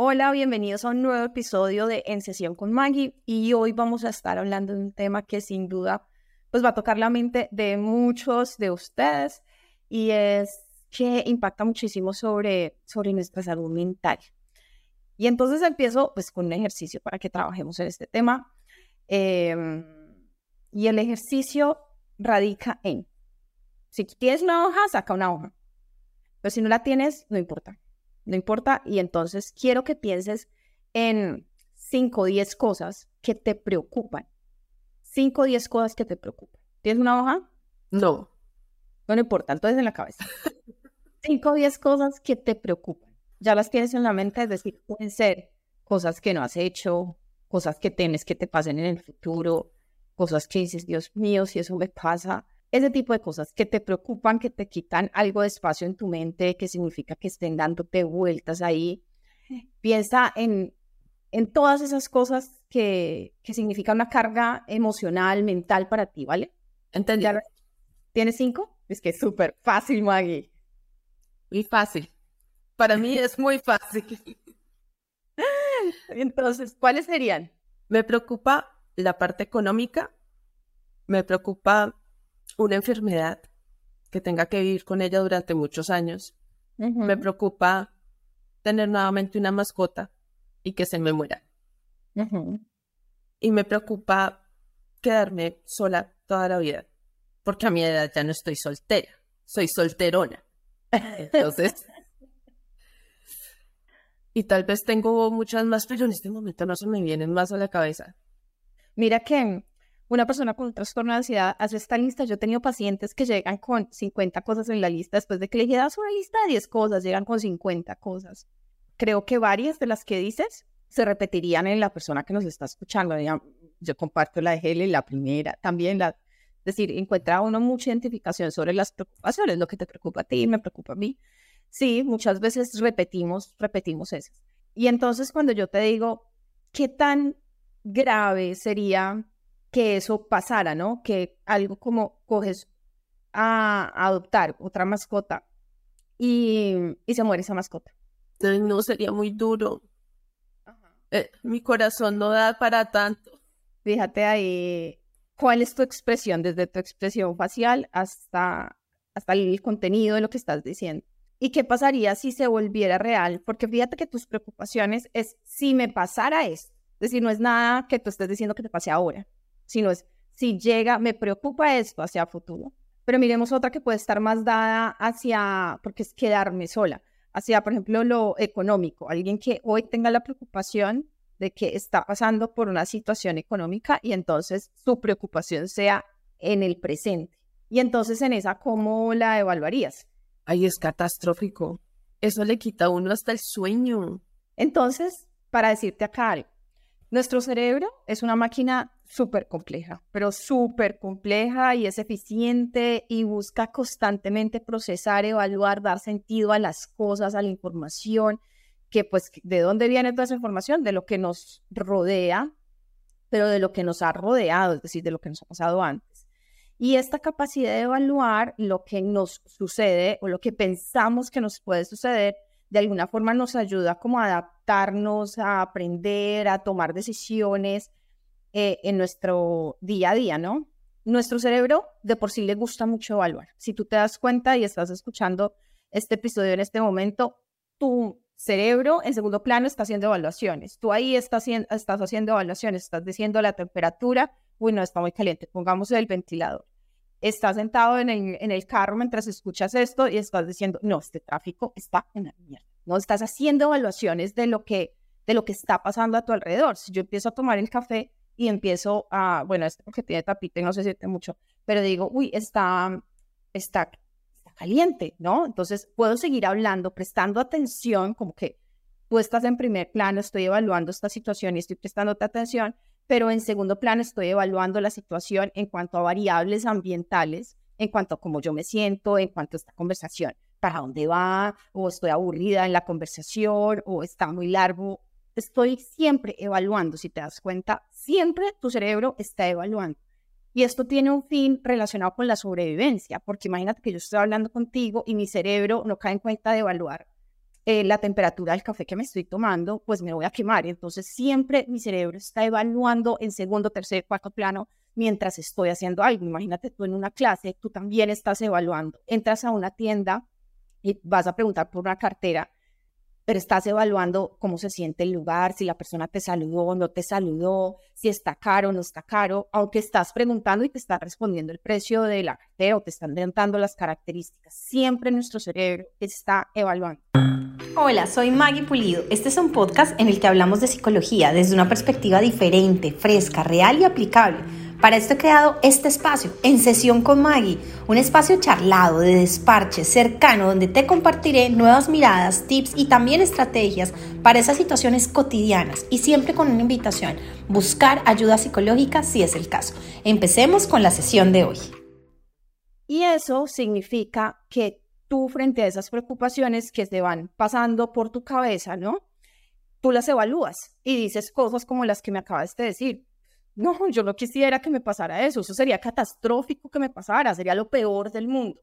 Hola, bienvenidos a un nuevo episodio de En Sesión con Maggie y hoy vamos a estar hablando de un tema que sin duda pues va a tocar la mente de muchos de ustedes y es que impacta muchísimo sobre, sobre nuestra salud mental. Y entonces empiezo pues con un ejercicio para que trabajemos en este tema. Em, y el ejercicio radica en, si tienes una hoja, saca una hoja. Pero si no la tienes, no importa no importa. Y entonces quiero que pienses en 5 o 10 cosas que te preocupan. 5 o 10 cosas que te preocupan. ¿Tienes una hoja? No. No, no importa, entonces en la cabeza. 5 o 10 cosas que te preocupan. Ya las tienes en la mente, es decir, pueden ser cosas que no has hecho, cosas que tienes que te pasen en el futuro, cosas que dices, Dios mío, si eso me pasa, ese tipo de cosas que te preocupan, que te quitan algo de espacio en tu mente, que significa que estén dándote vueltas ahí. Piensa en, en todas esas cosas que, que significan una carga emocional, mental para ti, ¿vale? Entendí. ¿Tienes cinco? Es que es súper fácil, Maggie. Muy fácil. Para mí es muy fácil. Entonces, ¿cuáles serían? Me preocupa la parte económica, me preocupa una enfermedad que tenga que vivir con ella durante muchos años. Me preocupa tener nuevamente una mascota y que se me muera. Y me preocupa quedarme sola toda la vida, porque a mi edad ya no estoy soltera, soy solterona. Entonces, y tal vez tengo muchas más, pero en este momento no se me vienen más a la cabeza. Mira que una persona con un trastorno de ansiedad hace esta lista. Yo he tenido pacientes que llegan con 50 cosas en la lista después de que le das una lista de 10 cosas, llegan con 50 cosas. Creo que varias de las que dices se repetirían en la persona que nos está escuchando. Yo comparto la de Heli, la primera, también la... Es decir, encuentra uno mucha identificación sobre las preocupaciones, lo que te preocupa a ti, me preocupa a mí. Sí, muchas veces repetimos, repetimos esas. Y entonces cuando yo te digo, ¿qué tan grave sería que eso pasara, ¿no? Que algo como coges a, adoptar otra mascota y, y, se muere esa mascota. No, sería muy duro. Eh, mi corazón no da para tanto. Fíjate ahí, ¿cuál es tu expresión? Desde tu expresión facial hasta, hasta el contenido de lo que estás diciendo. ¿Y qué pasaría si se volviera real? Porque fíjate que tus preocupaciones es si me pasara esto. Es decir, no es nada que tú estés diciendo que te pase ahora sino es si llega, me preocupa esto hacia futuro. Pero miremos otra que puede estar más dada hacia, porque es quedarme sola, hacia, por ejemplo, lo económico. Alguien que hoy tenga la preocupación de que está pasando por una situación económica y entonces su preocupación sea en el presente. Y entonces en esa, ¿cómo la evaluarías? Ahí es catastrófico. Eso le quita a uno hasta el sueño. Entonces, para decirte acá algo, nuestro cerebro es una máquina súper compleja, pero súper compleja y es eficiente y busca constantemente procesar, evaluar, dar sentido a las cosas, a la información, que pues de dónde viene toda esa información, de lo que nos rodea, pero de lo que nos ha rodeado, es decir, de lo que nos ha pasado antes. Y esta capacidad de evaluar lo que nos sucede o lo que pensamos que nos puede suceder, de alguna forma nos ayuda como a adaptarnos, a aprender, a tomar decisiones, eh, en nuestro día a día, ¿no? Nuestro cerebro de por sí le gusta mucho evaluar. Si tú te das cuenta y estás escuchando este episodio en este momento, tu cerebro en segundo plano está haciendo evaluaciones. Tú ahí estás, estás haciendo evaluaciones, estás diciendo la temperatura, uy, no, está muy caliente, pongamos el ventilador. Estás sentado en el, en el carro mientras escuchas esto y estás diciendo, no, este tráfico está en la mierda. No, estás haciendo evaluaciones de lo que, de lo que está pasando a tu alrededor. Si yo empiezo a tomar el café, y empiezo a, bueno, este porque tiene tapita y no se siente mucho, pero digo, uy, está, está, está caliente, ¿no? Entonces puedo seguir hablando, prestando atención, como que tú estás en primer plano, estoy evaluando esta situación y estoy prestándote atención, pero en segundo plano estoy evaluando la situación en cuanto a variables ambientales, en cuanto a cómo yo me siento, en cuanto a esta conversación, para dónde va, o estoy aburrida en la conversación, o está muy largo, estoy siempre evaluando, si te das cuenta, siempre tu cerebro está evaluando. Y esto tiene un fin relacionado con la sobrevivencia, porque imagínate que yo estoy hablando contigo y mi cerebro no cae en cuenta de evaluar eh, la temperatura del café que me estoy tomando, pues me voy a quemar. Entonces siempre mi cerebro está evaluando en segundo, tercer, cuarto plano mientras estoy haciendo algo. Imagínate tú en una clase, tú también estás evaluando. Entras a una tienda y vas a preguntar por una cartera pero estás evaluando cómo se siente el lugar, si la persona te saludó o no te saludó, si está caro o no está caro, aunque estás preguntando y te está respondiendo el precio de la cartera o te están dando las características. Siempre nuestro cerebro está evaluando. Hola, soy Maggie Pulido. Este es un podcast en el que hablamos de psicología desde una perspectiva diferente, fresca, real y aplicable para esto he creado este espacio, En Sesión con Maggie, un espacio charlado, de desparche, cercano, donde te compartiré nuevas miradas, tips y también estrategias para esas situaciones cotidianas y siempre con una invitación, buscar ayuda psicológica si es el caso. Empecemos con la sesión de hoy. Y eso significa que tú frente a esas preocupaciones que te van pasando por tu cabeza, ¿no? Tú las evalúas y dices cosas como las que me acabas de decir no, yo no quisiera que me pasara eso, eso sería catastrófico que me pasara, sería lo peor del mundo.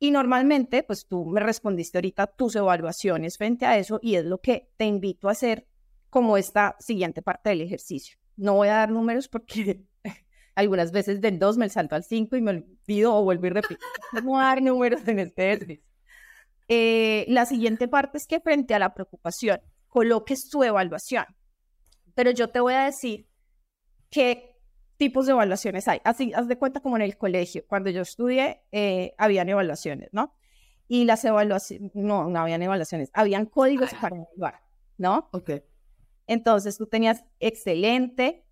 Y normalmente, pues tú me respondiste ahorita tus evaluaciones frente a eso y es lo que te invito a hacer como esta siguiente parte del ejercicio. No voy a dar números porque algunas veces del 2 me salto al 5 y me olvido o vuelvo y repito. No voy a dar números en este ejercicio. Eh, la siguiente parte es que frente a la preocupación coloques tu evaluación. Pero yo te voy a decir qué tipos de evaluaciones hay. Así, haz de cuenta como en el colegio. Cuando yo estudié, eh, habían evaluaciones, ¿no? Y las evaluaciones, no, no habían evaluaciones, habían códigos para evaluar, ¿no? Ok. Entonces tú tenías excelente,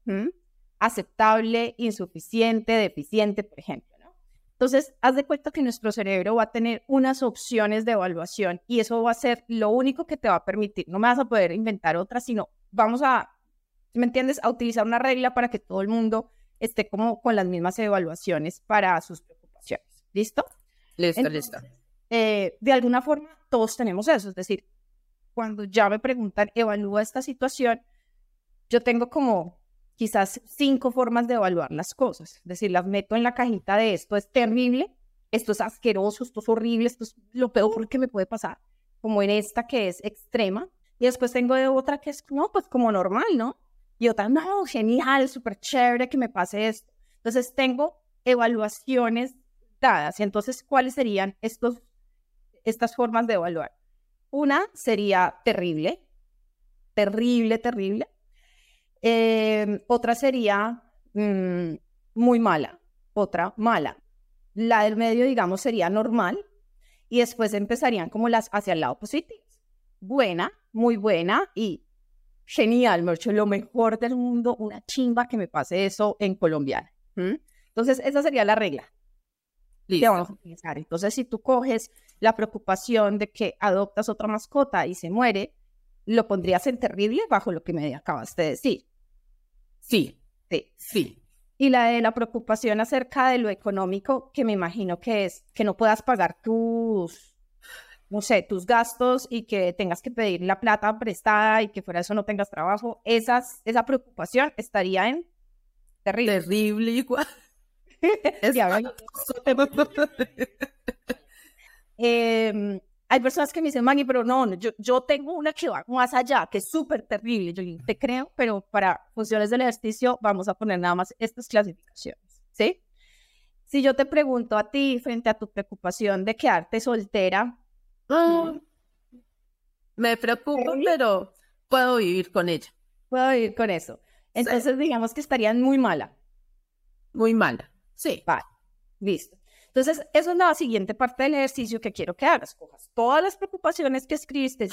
aceptable, insuficiente, deficiente, por ejemplo, ¿no? Entonces, haz de cuenta que nuestro cerebro va a tener unas opciones de evaluación y eso va a ser lo único que te va a permitir. No me vas a poder inventar otras, sino vamos a ¿me entiendes? A utilizar una regla para que todo el mundo esté como con las mismas evaluaciones para sus preocupaciones. ¿Listo? Listo, listo. Eh, de alguna forma, todos tenemos eso. Es decir, cuando ya me preguntan, evalúa esta situación, yo tengo como quizás cinco formas de evaluar las cosas. Es decir, las meto en la cajita de esto es terrible, esto es asqueroso, esto es horrible, esto es lo peor que me puede pasar, como en esta que es extrema. Y después tengo de otra que es, no, pues como normal, ¿no? Y otra, no, genial, súper chévere que me pase esto. Entonces tengo evaluaciones dadas. Entonces, ¿cuáles serían estos, estas formas de evaluar? Una sería terrible, terrible, terrible. Em, otra sería mm, muy mala, otra mala. La del medio, digamos, sería normal. Y después empezarían como las hacia el lado positivo. Buena, muy buena y genial, me lo mejor del mundo, una chimba que me pase eso en colombiano. Entonces, esa sería la regla. Vamos a Entonces, si tú coges la preocupación de que adoptas otra mascota y se muere, lo pondrías en terrible bajo lo que me acabas de decir. Sí, sí, sí. Y la de la preocupación acerca de lo económico, que me imagino que es que no puedas pagar tus no sé, tus gastos y que tengas que pedir la plata prestada y que fuera eso no tengas trabajo, esas, esa preocupación estaría en terrible. Terrible igual. Em, hay personas que me dicen, Maggie, pero no, yo, yo tengo una que va más allá, que es súper terrible. Yo te creo, pero para funciones del ejercicio vamos a poner nada más estas clasificaciones, ¿sí? Si yo te pregunto a ti, frente a tu preocupación de quedarte soltera, Ah, me preocupa, pero puedo vivir con ella. Puedo vivir con eso. Entonces, digamos que estarían muy mala. Muy mala, sí. Vale, listo. Entonces, eso es la siguiente parte del ejercicio que quiero que hagas. Cojas todas las preocupaciones que escribiste,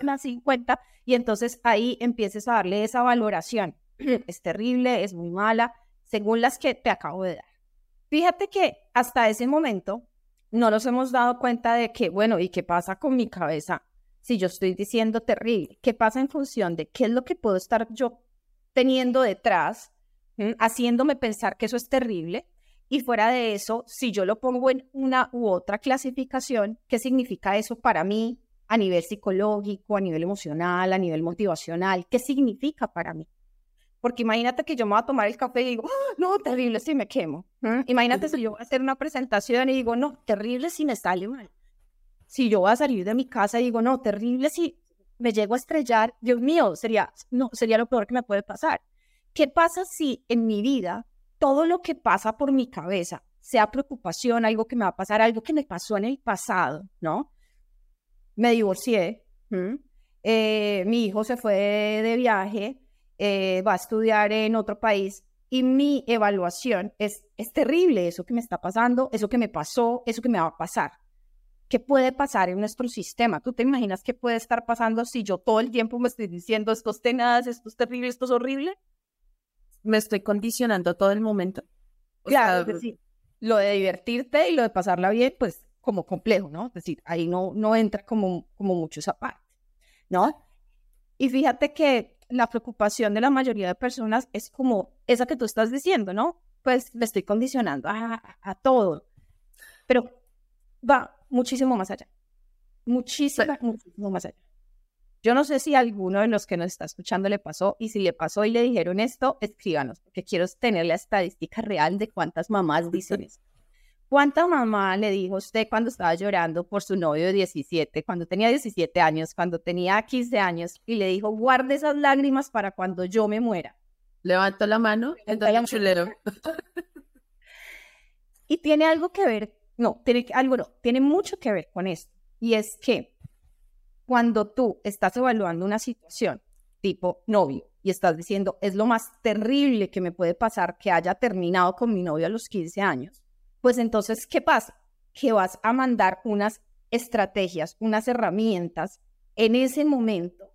las 50, y entonces ahí empieces a darle esa valoración. Es terrible, es muy mala, según las que te acabo de dar. Fíjate que hasta ese momento no nos hemos dado cuenta de que, bueno, ¿y qué pasa con mi cabeza si yo estoy diciendo terrible? ¿Qué pasa en función de qué es lo que puedo estar yo teniendo detrás, haciéndome pensar que eso es terrible? Y fuera de eso, si yo lo pongo en una u otra clasificación, ¿qué significa eso para mí a nivel psicológico, a nivel emocional, a nivel motivacional? ¿Qué significa para mí? Porque imagínate que yo me voy a tomar el café y digo, ¡Ah, no, terrible si me quemo. Imagínate si yo voy a hacer una presentación y digo, no, terrible si me sale mal. si yo voy a salir de mi casa y digo, no, terrible si me llego a estrellar, Dios mío, sería, no, sería lo peor que me puede pasar. ¿Qué pasa si en mi vida todo lo que pasa por mi cabeza, sea preocupación, algo que me va a pasar, algo que me pasó en el pasado, ¿no? Me divorcié, eh, mi hijo se fue de, viaje, eh, va a estudiar en otro país y mi evaluación es, es terrible, eso que me está pasando, eso que me pasó, eso que me va a pasar. ¿Qué puede pasar en nuestro sistema? ¿Tú te imaginas qué puede estar pasando si yo todo el tiempo me estoy diciendo esto es tenaz, esto es terrible, esto es horrible? Me estoy condicionando todo el momento. claro, es decir, lo de divertirte y lo de pasarla bien, pues como complejo, ¿no? Es decir, ahí no, no entra como, como mucho esa parte, ¿no? Y fíjate que la preocupación de la mayoría de personas es como esa que tú estás diciendo, ¿no? Pues me estoy condicionando a, a todo, pero va muchísimo más allá, muchísimo, muchísimo más allá. Yo no sé si a alguno de los que nos está escuchando le pasó y si le pasó y le dijeron esto, escríbanos, porque quiero tener la estadística real de cuántas mamás dicen eso. ¿Cuánta mamá le dijo usted cuando estaba llorando por su novio de 17, cuando tenía 17 años, cuando tenía 15 años, y le dijo, guarde esas lágrimas para cuando yo me muera? Levanto la mano, el chulero. y tiene algo que ver, no, tiene algo no, tiene mucho que ver con esto. Y es que cuando tú estás evaluando una situación tipo novio y estás diciendo, es lo más terrible que me puede pasar que haya terminado con mi novio a los 15 años, pues entonces, ¿qué pasa? Que vas a mandar unas estrategias, unas herramientas en ese momento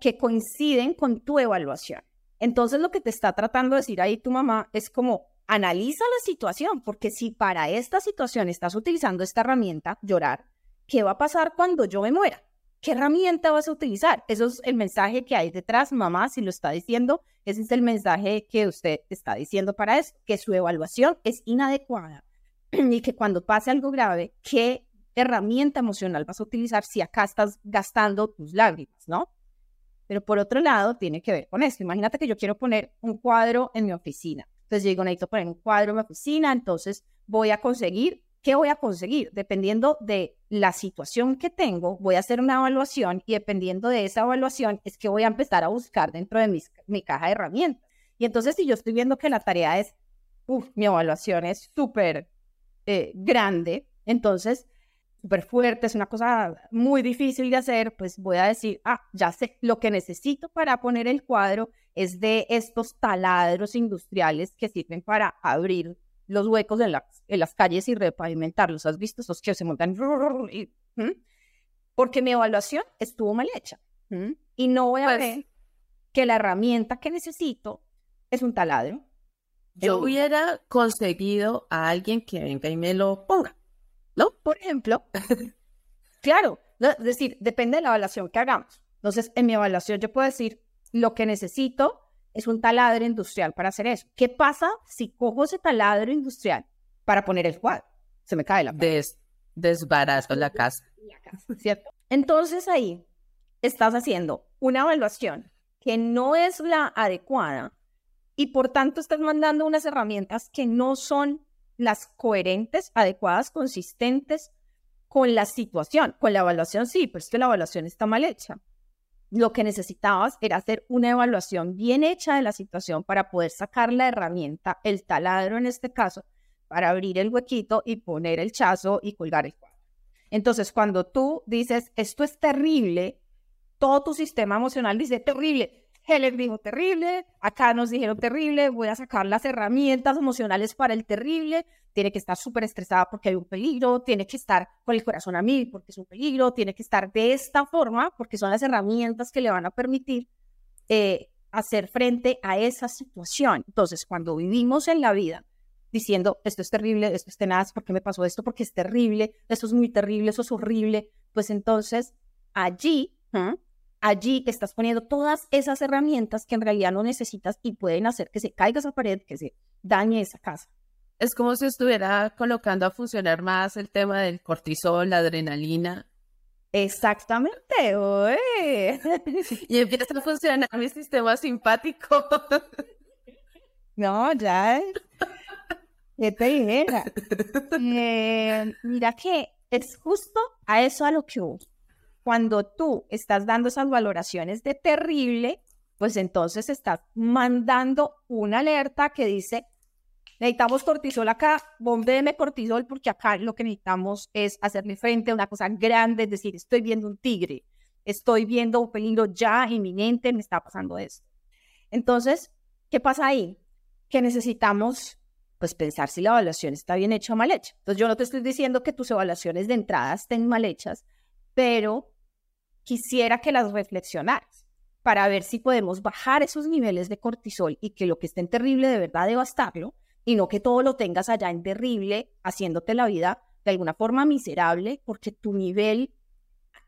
que coinciden con tu evaluación. Entonces, lo que te está tratando de decir ahí tu mamá es como, analiza la situación, porque si para esta situación estás utilizando esta herramienta, llorar, ¿qué va a pasar cuando yo me muera? ¿Qué herramienta vas a utilizar? Eso es el mensaje que hay detrás, mamá, si lo está diciendo, ese es el mensaje que usted está diciendo para eso, que su evaluación es inadecuada y que cuando pase algo grave, ¿qué herramienta emocional vas a utilizar si acá estás gastando tus lágrimas, ¿no? Pero por otro lado, tiene que ver con esto. Imagínate que yo quiero poner un cuadro en mi oficina. Entonces yo digo, necesito poner un cuadro en mi oficina, entonces voy a conseguir ¿Qué voy a conseguir? Dependiendo de la situación que tengo, voy a hacer una evaluación y dependiendo de esa evaluación es que voy a empezar a buscar dentro de mi caja de herramientas. Y entonces si yo estoy viendo que la tarea es, uff, mi evaluación es súper eh, grande, entonces súper fuerte, es una cosa muy difícil de hacer, pues voy a decir, ah, ya sé, lo que necesito para poner el cuadro es de estos taladros industriales que sirven para abrir los huecos en, en las calles y repavimentarlos. ¿Has visto esos que se montan? Porque mi evaluación estuvo mal hecha. Y no voy a pues ver que la herramienta que necesito es un taladro. Yo hubiera conseguido a alguien que venga y me lo ponga, ¿no? Por ejemplo, claro, es decir, depende de la evaluación que hagamos. Entonces, en mi evaluación yo puedo decir lo que necesito es un taladro industrial para hacer eso. ¿Qué pasa si cojo ese taladro industrial para poner el cuadro? Se me cae la Des, desbarazo la casa. La casa, ¿cierto? Entonces ahí estás haciendo una evaluación que no es la adecuada y por tanto estás mandando unas herramientas que no son las coherentes, adecuadas, consistentes con la situación. Con la evaluación sí, pero es que la evaluación está mal hecha lo que necesitabas era hacer una evaluación bien hecha de la situación para poder sacar la herramienta, el taladro en este caso, para abrir el huequito y poner el chazo y colgar el cuadro. Entonces, cuando tú dices, esto es terrible, todo tu sistema emocional dice, terrible, Helen dijo terrible, acá nos dijeron terrible, voy a sacar las herramientas emocionales para el terrible, tiene que estar súper estresada porque hay un peligro, tiene que estar con el corazón a mí porque es un peligro, tiene que estar de esta forma porque son las herramientas que le van a permitir eh, hacer frente a esa situación. Entonces, cuando vivimos en la vida diciendo, esto es terrible, esto es tenaz, ¿por qué me pasó esto? Porque es terrible, esto es muy terrible, eso es horrible, pues entonces allí allí estás poniendo todas esas herramientas que en realidad no necesitas y pueden hacer que se caiga esa pared, que se dañe esa casa. Es como si estuviera colocando a funcionar más el tema del cortisol, la adrenalina. Exactamente, y empieza a funcionar mi sistema simpático. no, ya. ¿Qué te dijera? Eh, mira que es justo a eso a lo que hubo. Cuando tú estás dando esas valoraciones de terrible, pues entonces estás mandando una alerta que dice, necesitamos cortisol acá, bombéeme cortisol porque acá lo que necesitamos es hacerle frente a una cosa grande, es decir, estoy viendo un tigre, estoy viendo un peligro ya inminente, me está pasando esto. Entonces, ¿qué pasa ahí? Que necesitamos pues pensar si la evaluación está bien hecha o mal hecha. Entonces yo no te estoy diciendo que tus evaluaciones de entrada estén mal hechas, pero quisiera que las reflexionaras para ver si podemos bajar esos niveles de cortisol y que lo que esté en terrible de verdad devastarlo y no que todo lo tengas allá en terrible haciéndote la vida de alguna forma miserable porque tu nivel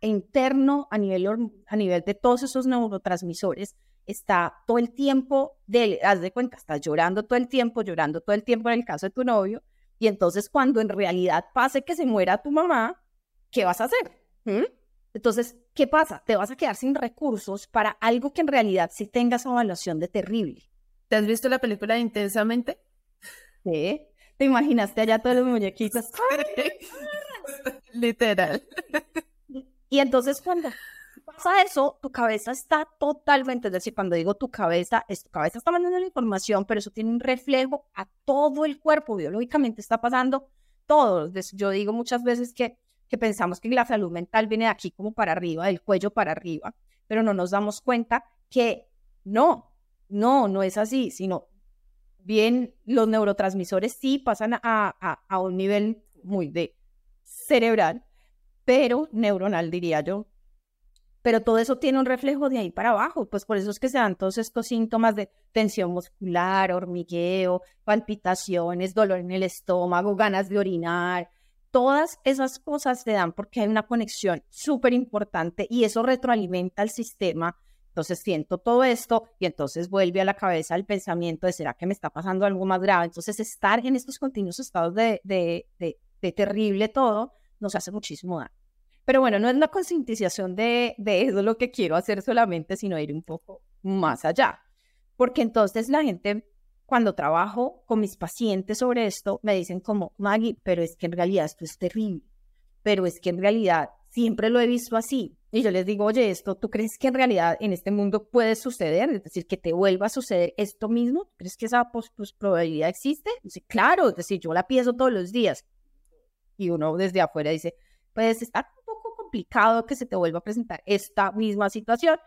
interno a nivel, a nivel de todos esos neurotransmisores está todo el tiempo, de, haz de cuenta, estás llorando todo el tiempo, llorando todo el tiempo en el caso de tu novio, y entonces cuando en realidad pase que se muera tu mamá, ¿qué vas a hacer? ¿Mm? Entonces, ¿qué pasa? Te vas a quedar sin recursos para algo que en realidad sí tengas evaluación de terrible. ¿Te has visto la película Intensamente? Sí. ¿Te imaginaste allá todos los muñequitos? Literal. Y entonces cuando pasa eso, tu cabeza está totalmente, es decir, cuando digo tu cabeza, es, tu cabeza está mandando la información, pero eso tiene un reflejo a todo el cuerpo, biológicamente está pasando todo. Yo digo muchas veces que que pensamos que la salud mental viene de aquí como para arriba, del cuello para arriba, pero no nos damos cuenta que no, no, no es así, sino bien los neurotransmisores sí pasan a, a, un nivel muy de cerebral, pero neuronal diría yo. Pero todo eso tiene un reflejo de ahí para abajo, pues por eso es que se dan todos estos síntomas de tensión muscular, hormigueo, palpitaciones, dolor en el estómago, ganas de orinar, Todas esas cosas se dan porque hay una conexión súper importante y eso retroalimenta al sistema. Entonces siento todo esto y entonces vuelve a la cabeza el pensamiento de ¿será que me está pasando algo más grave? Entonces estar en estos continuos estados de, de, de, terrible todo nos hace muchísimo daño. Pero bueno, no es la concientización de, de eso lo que quiero hacer solamente, sino ir un poco más allá. Porque entonces la gente cuando trabajo con mis pacientes sobre esto, me dicen como, Maggie, pero es que en realidad esto es terrible, pero es que en realidad siempre lo he visto así. Y yo les digo, oye, esto, ¿tú crees que en realidad en este mundo puede suceder? Es decir, que te vuelva a suceder esto mismo. ¿Crees que esa pues, probabilidad existe? Dice, claro, es decir, yo la pienso todos los días. Y uno desde afuera dice, pues está un poco complicado que se te vuelva a presentar esta misma situación.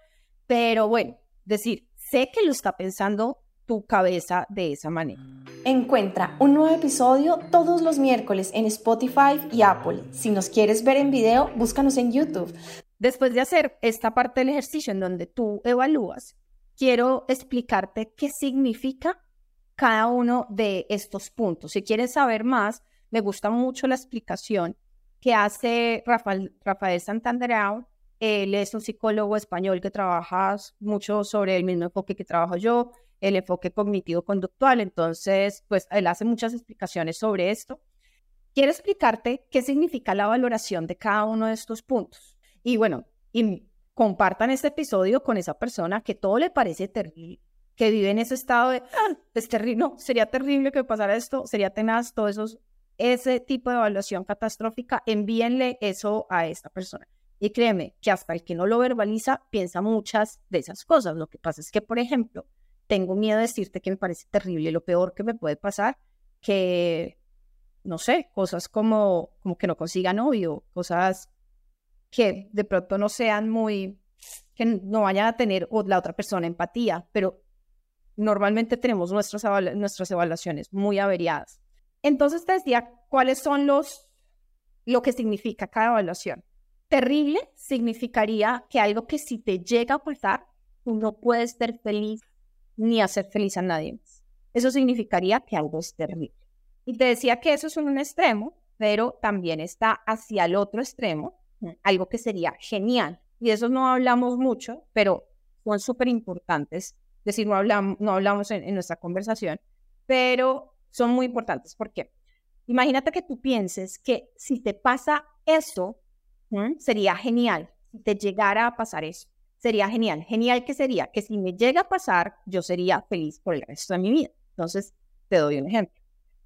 Pero bueno, decir, sé que lo está pensando tu cabeza de esa manera. Encuentra un nuevo episodio todos los miércoles en Spotify y Apple. Si nos quieres ver en video, búscanos en YouTube. Después de hacer esta parte del ejercicio en donde tú evalúas, quiero explicarte qué significa cada uno de estos puntos. Si quieres saber más, me gusta mucho la explicación que hace Rafael, Rafael Santanderao. Él es un psicólogo español que trabaja mucho sobre el mismo enfoque que trabajo yo el enfoque cognitivo-conductual. Entonces, pues él hace muchas explicaciones sobre esto. Quiero explicarte qué significa la valoración de cada uno de estos puntos. Y bueno, y compartan este episodio con esa persona que todo le parece terrible, que vive en ese estado de, ah, es terrible, no, sería terrible que pasara esto, sería tenaz, todo eso, ese tipo de evaluación catastrófica, envíenle eso a esta persona. Y créeme que hasta el que no lo verbaliza piensa muchas de esas cosas. Lo que pasa es que, por ejemplo, tengo miedo de decirte que me parece terrible, lo peor que me puede pasar, que, no sé, cosas como, como que no consiga novio, cosas que de pronto no sean muy, que no vayan a tener la otra persona empatía, pero normalmente tenemos nuestras, nuestras evaluaciones muy averiadas. Entonces te decía, ¿cuáles son los, lo que significa cada evaluación? Terrible significaría que algo que si te llega a pasar, tú no puedes ser feliz ni hacer feliz a nadie Eso significaría que algo es terrible. Y te decía que eso es un extremo, pero también está hacia el otro extremo, algo que sería genial. Y de eso no hablamos mucho, pero son súper importantes. Es decir, no hablamos, no hablamos en, nuestra conversación, pero son muy importantes. ¿Por qué? Imagínate que tú pienses que si te pasa eso, sería genial si te llegara a pasar eso sería genial. Genial que sería que si me llega a pasar, yo sería feliz por el resto de mi vida. Entonces, te doy un ejemplo.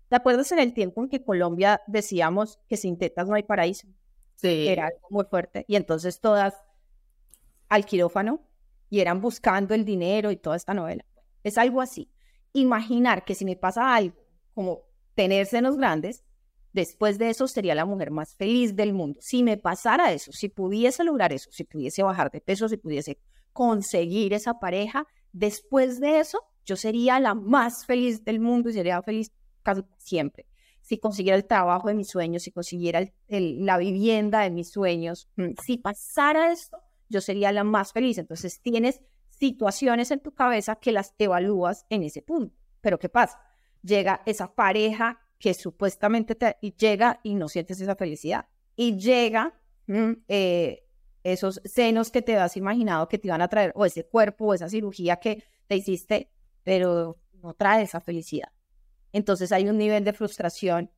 ¿Te acuerdas en el tiempo en que Colombia decíamos que sin tetas no hay paraíso? Sí. Era algo muy fuerte. Y entonces todas al quirófano y eran buscando el dinero y toda esta novela. Es algo así. Imaginar que si me pasa algo como tener senos grandes, después de eso sería la mujer más feliz del mundo. Si me pasara eso, si pudiese lograr eso, si pudiese bajar de peso, si pudiese conseguir esa pareja, después de eso yo sería la más feliz del mundo y sería feliz siempre. Si consiguiera el trabajo de mis sueños, si consiguiera la vivienda de mis sueños, mm, si pasara esto, yo sería la más feliz. Entonces tienes situaciones en tu cabeza que las evalúas en ese punto. Pero ¿qué pasa? Llega esa pareja que supuestamente te llega y no sientes esa felicidad. Y llega mm, eh, esos senos que te has imaginado que te iban a traer, o ese cuerpo, o esa cirugía que te hiciste, pero no trae esa felicidad. Entonces hay un nivel de frustración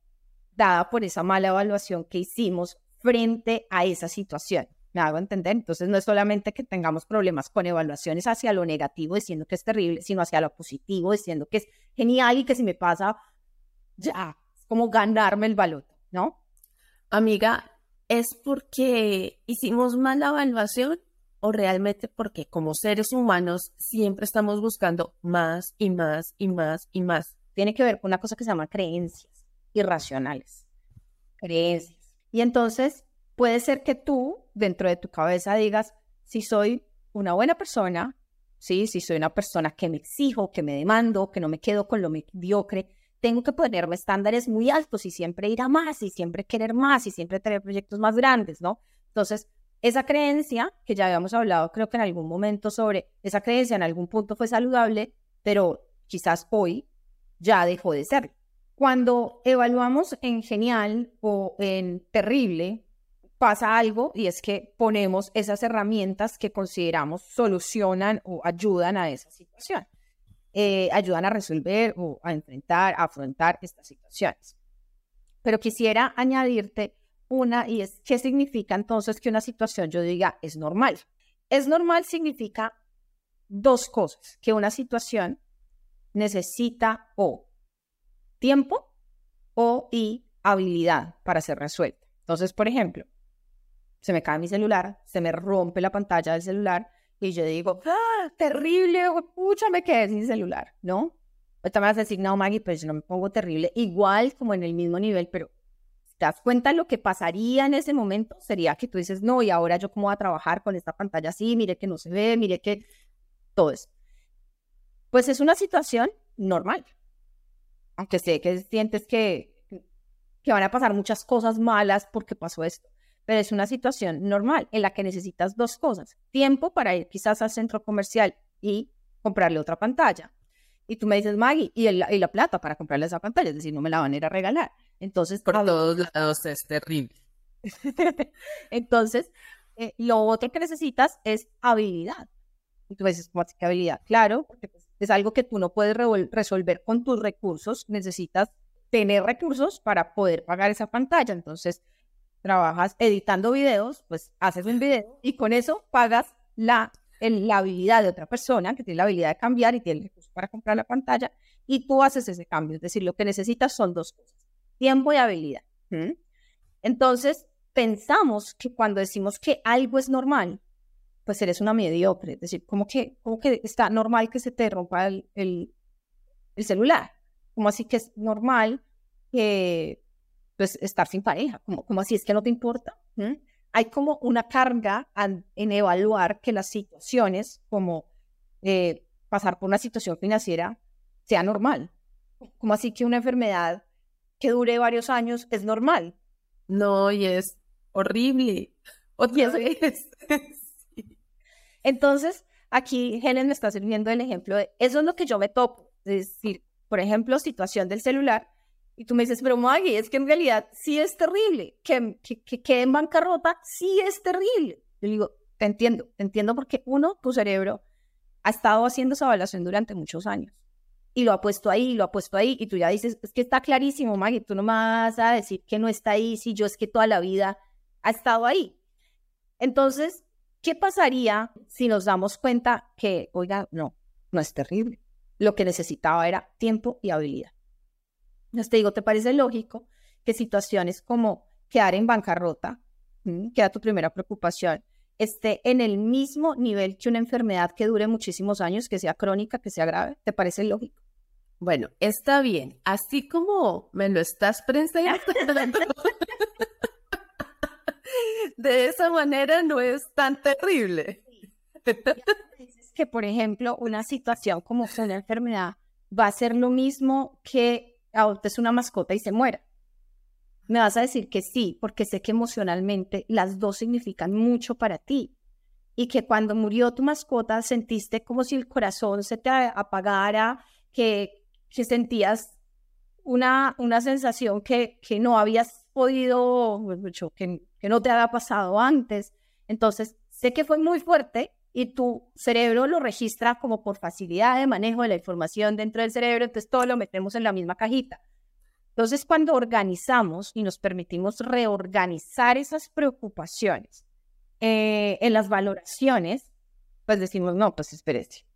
dada por esa mala evaluación que hicimos frente a esa situación. ¿Me hago entender? Entonces no es solamente que tengamos problemas con evaluaciones hacia lo negativo diciendo que es terrible, sino hacia lo positivo diciendo que es genial y que si me pasa, ya, como ganarme el valor, ¿no? Amiga, ¿es porque hicimos mala evaluación o realmente porque como seres humanos siempre estamos buscando más y más y más y más? Tiene que ver con una cosa que se llama creencias irracionales. Creencias. Y entonces puede ser que tú dentro de tu cabeza digas, si soy una buena persona, ¿sí? si soy una persona que me exijo, que me demando, que no me quedo con lo mediocre, tengo que ponerme estándares muy altos y siempre ir a más y siempre querer más y siempre tener proyectos más grandes, ¿no? Entonces, esa creencia, que ya habíamos hablado creo que en algún momento sobre esa creencia en algún punto fue saludable, pero quizás hoy ya dejó de ser. Cuando evaluamos en genial o en terrible, pasa algo y es que ponemos esas herramientas que consideramos solucionan o ayudan a esa situación. Eh, ayudan a resolver o a enfrentar, a afrontar estas situaciones. Pero quisiera añadirte una y es, ¿qué significa entonces que una situación yo diga es normal? Es normal significa dos cosas, que una situación necesita o tiempo o y habilidad para ser resuelta. Entonces, por ejemplo, se me cae mi celular, se me rompe la pantalla del celular y yo digo, ¡ah, terrible! Pucha, me quedé sin celular, ¿no? Ahorita me vas a decir, no, Maggie, pero yo no me pongo terrible. Igual, como en el mismo nivel, pero te das cuenta lo que pasaría en ese momento, sería que tú dices, no, y ahora yo cómo voy a trabajar con esta pantalla así, mire que no se ve, mire que todo eso. Pues es una situación normal. Aunque sé que sientes que, que van a pasar muchas cosas malas porque pasó esto pero es una situación normal en la que necesitas dos cosas. Tiempo para ir quizás al centro comercial y comprarle otra pantalla. Y tú me dices, Maggie, y, la plata para comprarle esa pantalla, es decir, no me la van a ir a regalar. Entonces, por todos lados es terrible. Entonces, eh, lo otro que necesitas es habilidad. Y tú me dices, ¿cómo que habilidad? Claro, porque pues, es algo que tú no puedes resolver con tus recursos, necesitas tener recursos para poder pagar esa pantalla. Entonces, trabajas editando videos, pues haces un video y con eso pagas la, la habilidad de otra persona que tiene la habilidad de cambiar y tiene el recurso para comprar la pantalla y tú haces ese cambio. Es decir, lo que necesitas son dos cosas, tiempo y habilidad. Entonces, pensamos que cuando decimos que algo es normal, pues eres una mediocre. Es decir, como que, como que está normal que se te rompa el, el, el celular. Como así que es normal que pues estar sin pareja, como, como así es que no te importa. Hay como una carga en evaluar que las situaciones, como eh, pasar por una situación financiera, sea normal. Como así que una enfermedad que dure varios años es normal. No, y es horrible. Otra vez. Entonces, aquí Helen me está sirviendo el ejemplo de eso es lo que yo me topo. Es decir, por ejemplo, situación del celular y tú me dices, pero Maggie, es que en realidad sí es terrible. Que, que, que quede en bancarrota sí es terrible. Yo digo, te entiendo, te entiendo porque uno, tu cerebro ha estado haciendo esa evaluación durante muchos años. Y lo ha puesto ahí, lo ha puesto ahí. Y tú ya dices, es que está clarísimo, Maggie, tú no me vas a decir que no está ahí si yo es que toda la vida ha estado ahí. Entonces, ¿qué pasaría si nos damos cuenta que, oiga, no, no es terrible? Lo que necesitaba era tiempo y habilidad. Entonces te digo, ¿te parece lógico que situaciones como quedar en bancarrota que era tu primera preocupación, esté en el mismo nivel que una enfermedad que dure muchísimos años, que sea crónica, que sea grave? ¿Te parece lógico? Bueno, está bien. Así como me lo estás presentando, de esa manera no es tan terrible. que, por ejemplo, una situación como una enfermedad va a ser lo mismo que adoptes una mascota y se muera. Me vas a decir que sí, porque sé que emocionalmente las dos significan mucho para ti. Y que cuando murió tu mascota sentiste como si el corazón se te apagara, que, que sentías una, una sensación que, que no habías podido, que, que no te había pasado antes. Entonces, sé que fue muy fuerte y tu cerebro lo registra como por facilidad de manejo de la información dentro del cerebro, entonces todo lo metemos en la misma cajita. Entonces, cuando organizamos y nos permitimos reorganizar esas preocupaciones eh, en las valoraciones, pues decimos, no, pues espérese,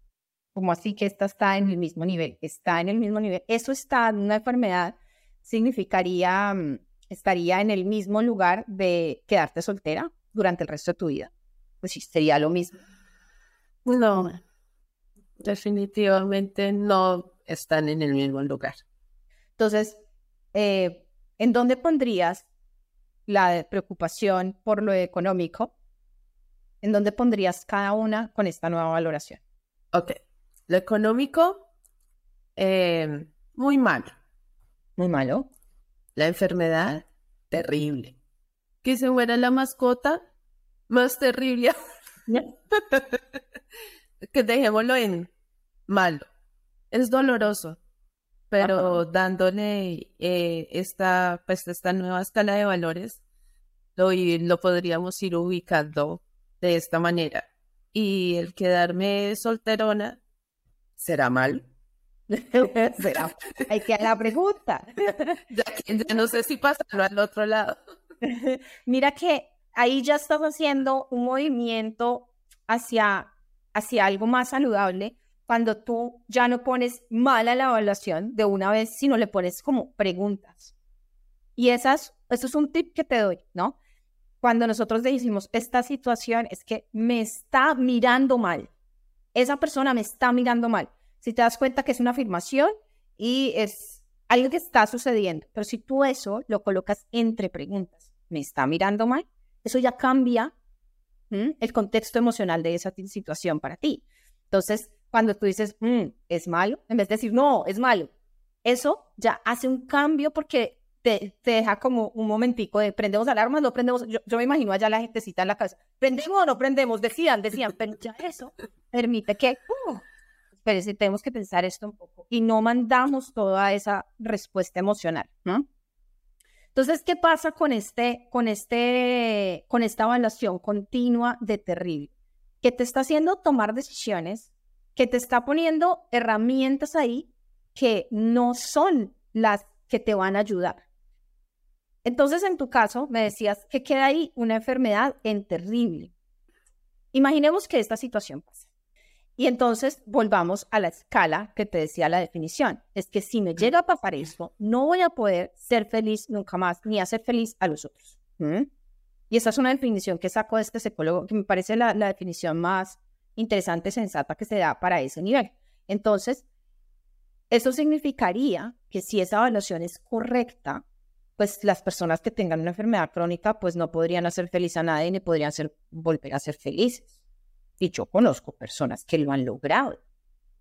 como así que esta está en el mismo nivel, está en el mismo nivel. Eso está en una enfermedad, significaría, mm, estaría en el mismo lugar de quedarte soltera durante el resto de tu vida. Pues sí, sería lo mismo. No, definitivamente no están en el mismo lugar. Entonces, eh, ¿en dónde pondrías la preocupación por lo económico? ¿En dónde pondrías cada una con esta nueva valoración? Ok, lo económico, eh, muy malo. Muy malo. La enfermedad, terrible. Que se muera la mascota, más terrible. que dejémoslo en malo. Es doloroso, pero dándole eh, esta, pues, esta nueva escala de valores, lo, lo podríamos ir ubicando de esta manera. Y el quedarme solterona, ¿será mal? ¿Será? Hay que la pregunta. ya, no sé si pasarlo al otro lado. Mira que ahí ya estás haciendo un movimiento hacia, hacia algo más saludable cuando tú ya no pones mala la evaluación de una vez, sino le pones como preguntas. Y esas, eso es un tip que te doy, ¿no? Cuando nosotros decimos, esta situación es que me está mirando mal, esa persona me está mirando mal. Si te das cuenta que es una afirmación y es algo que está sucediendo, pero si tú eso lo colocas entre preguntas, me está mirando mal, eso ya cambia el contexto emocional de esa situación para ti. Entonces, cuando tú dices, mm, es malo, en vez de decir, no, es malo, eso ya hace un cambio porque te, te deja como un momentico de prendemos alarmas, no prendemos. Yo, yo me imagino allá la gentecita en la casa, prendemos o no prendemos, decían, decían, pero ya eso permite que, uh, pero si tenemos que pensar esto un poco y no mandamos toda esa respuesta emocional, ¿no? Entonces, ¿qué pasa con, este, con, este, con esta evaluación continua de terrible? Que te está haciendo tomar decisiones, que te está poniendo herramientas ahí que no son las que te van a ayudar. Entonces, en tu caso, me decías que queda ahí una enfermedad en terrible. Imaginemos que esta situación pasa. Y entonces volvamos a la escala que te decía la definición. Es que si me llega a pasar esto, no voy a poder ser feliz nunca más, ni hacer feliz a los otros. Y esa es una definición que saco de este psicólogo, que me parece la, la definición más interesante, sensata que se da para ese nivel. Entonces, eso significaría que si esa evaluación es correcta, pues las personas que tengan una enfermedad crónica, pues no podrían hacer feliz a nadie ni podrían ser, volver a ser felices. Y yo conozco personas que lo han logrado.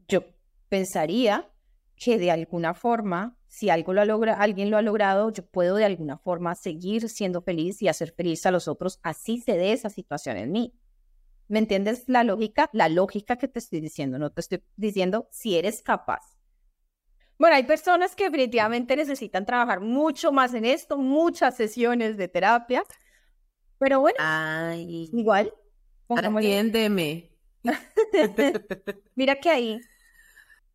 Yo pensaría que de alguna forma, si algo lo logra, alguien lo ha logrado, yo puedo de alguna forma seguir siendo feliz y hacer feliz a los otros, así se dé esa situación en mí. ¿Me entiendes la lógica? La lógica que te estoy diciendo, no te estoy diciendo si eres capaz. Bueno, hay personas que definitivamente necesitan trabajar mucho más en esto, muchas sesiones de terapia, pero bueno, igual Atiéndeme. Mira que ahí,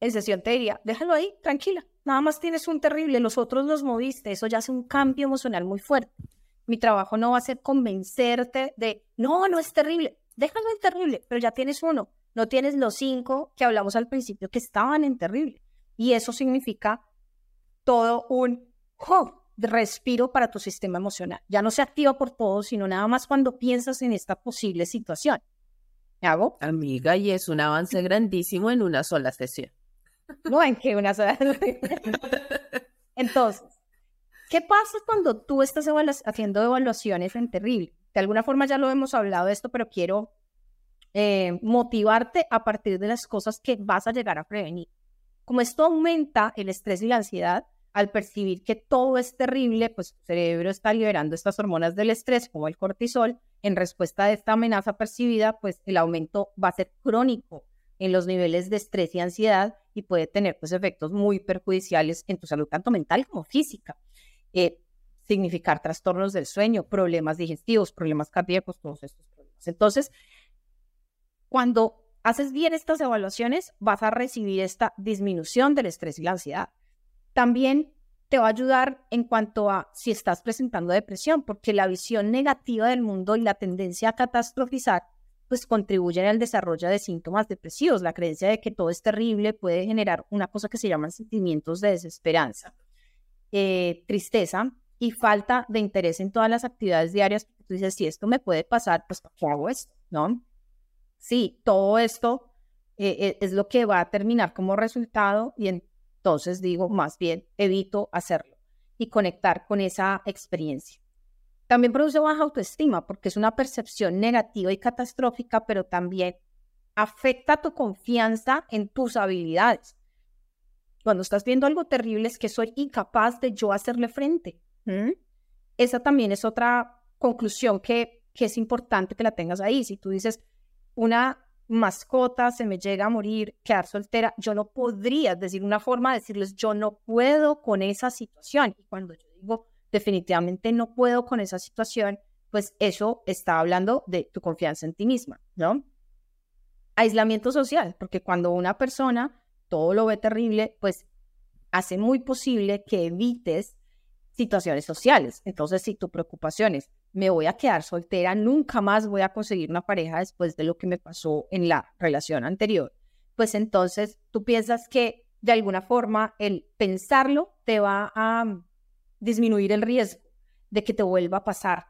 en sesión te diría, déjalo ahí, tranquila. Nada más tienes un terrible, los otros los moviste. Eso ya hace un cambio emocional muy fuerte. Mi trabajo no va a ser convencerte de, no, no es terrible. Déjalo en terrible, pero ya tienes uno. No tienes los cinco que hablamos al principio que estaban en terrible. Y eso significa todo un, oh, respiro para tu sistema emocional. Ya no se activa por todo, sino nada más cuando piensas en esta posible situación. ¿Me hago? Amiga, y es un avance grandísimo en una sola sesión. No, en que una sola Entonces, ¿qué pasa cuando tú estás haciendo evaluaciones en terrible? De alguna forma ya lo hemos hablado de esto, pero quiero eh, motivarte a partir de las cosas que vas a llegar a prevenir. Como esto aumenta el estrés y la ansiedad, al percibir que todo es terrible, pues tu cerebro está liberando estas hormonas del estrés, como el cortisol, en respuesta a esta amenaza percibida, pues el aumento va a ser crónico en los niveles de estrés y ansiedad y puede tener pues efectos muy perjudiciales en tu salud, tanto mental como física. Eh, significar trastornos del sueño, problemas digestivos, problemas cardíacos, todos estos problemas. Entonces, cuando haces bien estas evaluaciones, vas a recibir esta disminución del estrés y la ansiedad. También te va a ayudar en cuanto a si estás presentando depresión, porque la visión negativa del mundo y la tendencia a catastrofizar, pues contribuyen al desarrollo de síntomas depresivos. La creencia de que todo es terrible puede generar una cosa que se llaman sentimientos de desesperanza, eh, tristeza y falta de interés en todas las actividades diarias. Tú dices, si esto me puede pasar, pues ¿qué hago esto? ¿No? Sí, todo esto eh, eh, es lo que va a terminar como resultado y entonces digo, más bien, evito hacerlo y conectar con esa experiencia. También produce baja autoestima porque es una percepción negativa y catastrófica, pero también afecta tu confianza en tus habilidades. Cuando estás viendo algo terrible es que soy incapaz de yo hacerle frente. Esa también es otra conclusión que, que es importante que la tengas ahí. Si tú dices, una mascota se me llega a morir, quedar soltera, yo no podría decir una forma de decirles, yo no puedo con esa situación. Y cuando yo digo, definitivamente no puedo con esa situación, pues eso está hablando de tu confianza en ti misma, ¿no? Aislamiento social, porque cuando una persona todo lo ve terrible, pues hace muy posible que evites situaciones sociales. Entonces, si tu preocupación es me voy a quedar soltera, nunca más voy a conseguir una pareja después de lo que me pasó en la relación anterior, pues entonces tú piensas que de alguna forma el pensarlo te va a mm, disminuir el riesgo de que te vuelva a pasar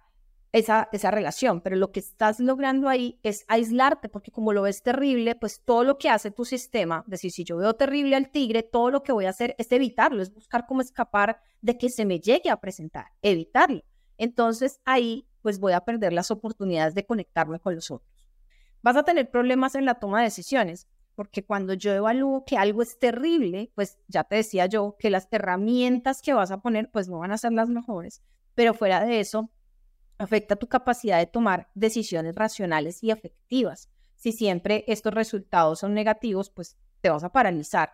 esa, esa relación, pero lo que estás logrando ahí es aislarte, porque como lo ves terrible, pues todo lo que hace tu sistema, decir, si yo veo terrible al tigre, todo lo que voy a hacer es evitarlo, es buscar cómo escapar de que se me llegue a presentar, evitarlo entonces ahí pues voy a perder las oportunidades de conectarme con los otros. Vas a tener problemas en la toma de decisiones, porque cuando yo evalúo que algo es terrible, pues ya te decía yo que las herramientas que vas a poner pues no van a ser las mejores, pero fuera de eso, afecta tu capacidad de tomar decisiones racionales y efectivas. Si siempre estos resultados son negativos, pues te vas a paralizar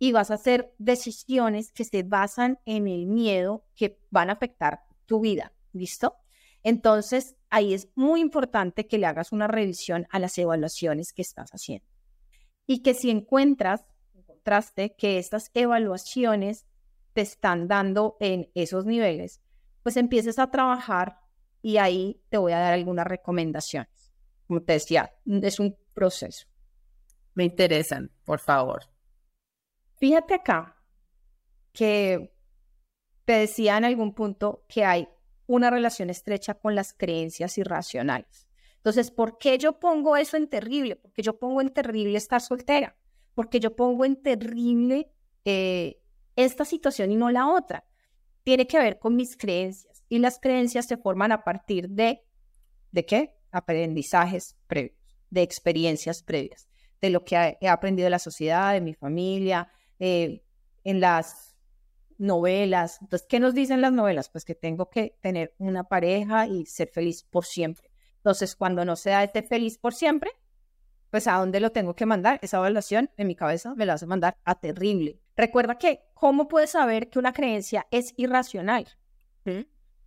y vas a hacer decisiones que se basan en el miedo que van a afectar tu vida. ¿Listo? Entonces, ahí es muy importante que le hagas una revisión a las evaluaciones que estás haciendo. Y que si encuentras, encontraste que estas evaluaciones te están dando en esos niveles, pues empieces a trabajar y ahí te voy a dar algunas recomendaciones. Como te decía, es un proceso. Me interesan, por favor. Fíjate acá que te decía en algún punto que hay una relación estrecha con las creencias irracionales. Entonces, ¿por qué yo pongo eso en terrible? Porque yo pongo en terrible estar soltera, porque yo pongo en terrible eh, esta situación y no la otra. Tiene que ver con mis creencias y las creencias se forman a partir de, ¿de qué? Aprendizajes previos, de experiencias previas, de lo que he aprendido de la sociedad, de mi familia, eh, en las novelas. Entonces, ¿qué nos dicen las novelas? Pues que tengo que tener una pareja y ser feliz por siempre. Entonces, cuando no sea este feliz por siempre, pues a dónde lo tengo que mandar? Esa evaluación en mi cabeza me la hace mandar a terrible. Recuerda que, ¿cómo puedes saber que una creencia es irracional? ¿Mm?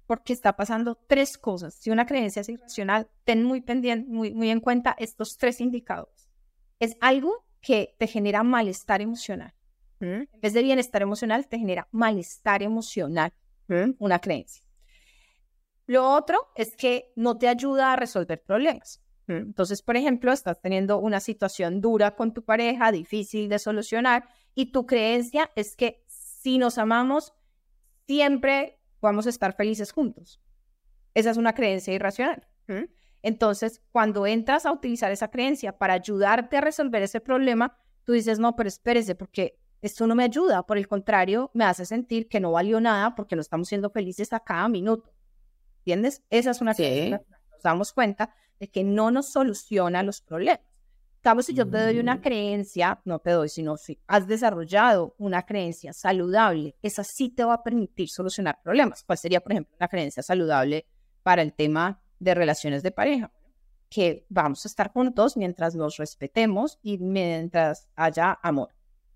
Porque está pasando tres cosas. Si una creencia es irracional, ten muy pendiente, muy, muy en cuenta estos tres indicadores. Es algo que te genera malestar emocional. En vez de bienestar emocional, te genera malestar emocional, una creencia. Lo otro es que no te ayuda a resolver problemas. Entonces, por ejemplo, estás teniendo una situación dura con tu pareja, difícil de solucionar, y tu creencia es que si nos amamos, siempre podamos estar felices juntos. Esa es una creencia irracional. Entonces, cuando entras a utilizar esa creencia para ayudarte a resolver ese problema, tú dices, no, pero espérese, porque esto no me ayuda, por el contrario, me hace sentir que no valió nada porque no estamos siendo felices a cada minuto. ¿Entiendes? Esa es una creencia. Nos damos cuenta de que no nos soluciona los problemas. Estamos, si yo te doy una mm. creencia, no te doy, sino si has desarrollado una creencia saludable, esa sí te va a permitir solucionar problemas. ¿Cuál sería, por ejemplo, una creencia saludable para el tema de relaciones de pareja? Que vamos a estar juntos mientras nos respetemos y mientras haya amor.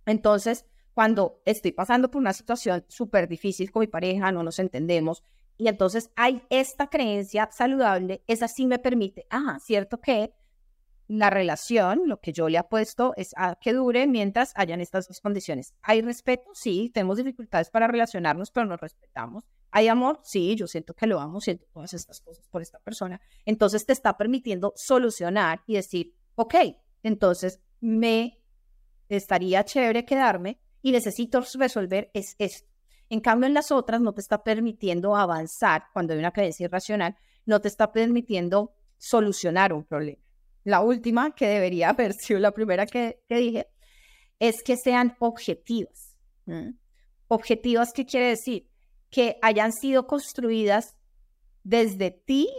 Entonces, cuando estoy pasando por una situación súper difícil con mi pareja, no nos entendemos, y entonces hay esta creencia saludable, esa sí me permite, ah, cierto que la relación, lo que yo le apuesto es a que dure mientras hayan estas dos condiciones. ¿Hay respeto? Sí, tenemos dificultades para relacionarnos, pero nos respetamos. ¿Hay amor? Sí, yo siento que lo amo, siento todas estas cosas por esta persona. Entonces te está permitiendo solucionar y decir, ok, entonces me estaría chévere quedarme y necesito resolver es esto. En cambio, en las otras no te está permitiendo avanzar cuando hay una creencia irracional, no te está permitiendo solucionar un problema. La última, que debería haber sido la primera que, dije, es que sean objetivas. Objetivas, ¿qué quiere decir? Que hayan sido construidas desde ti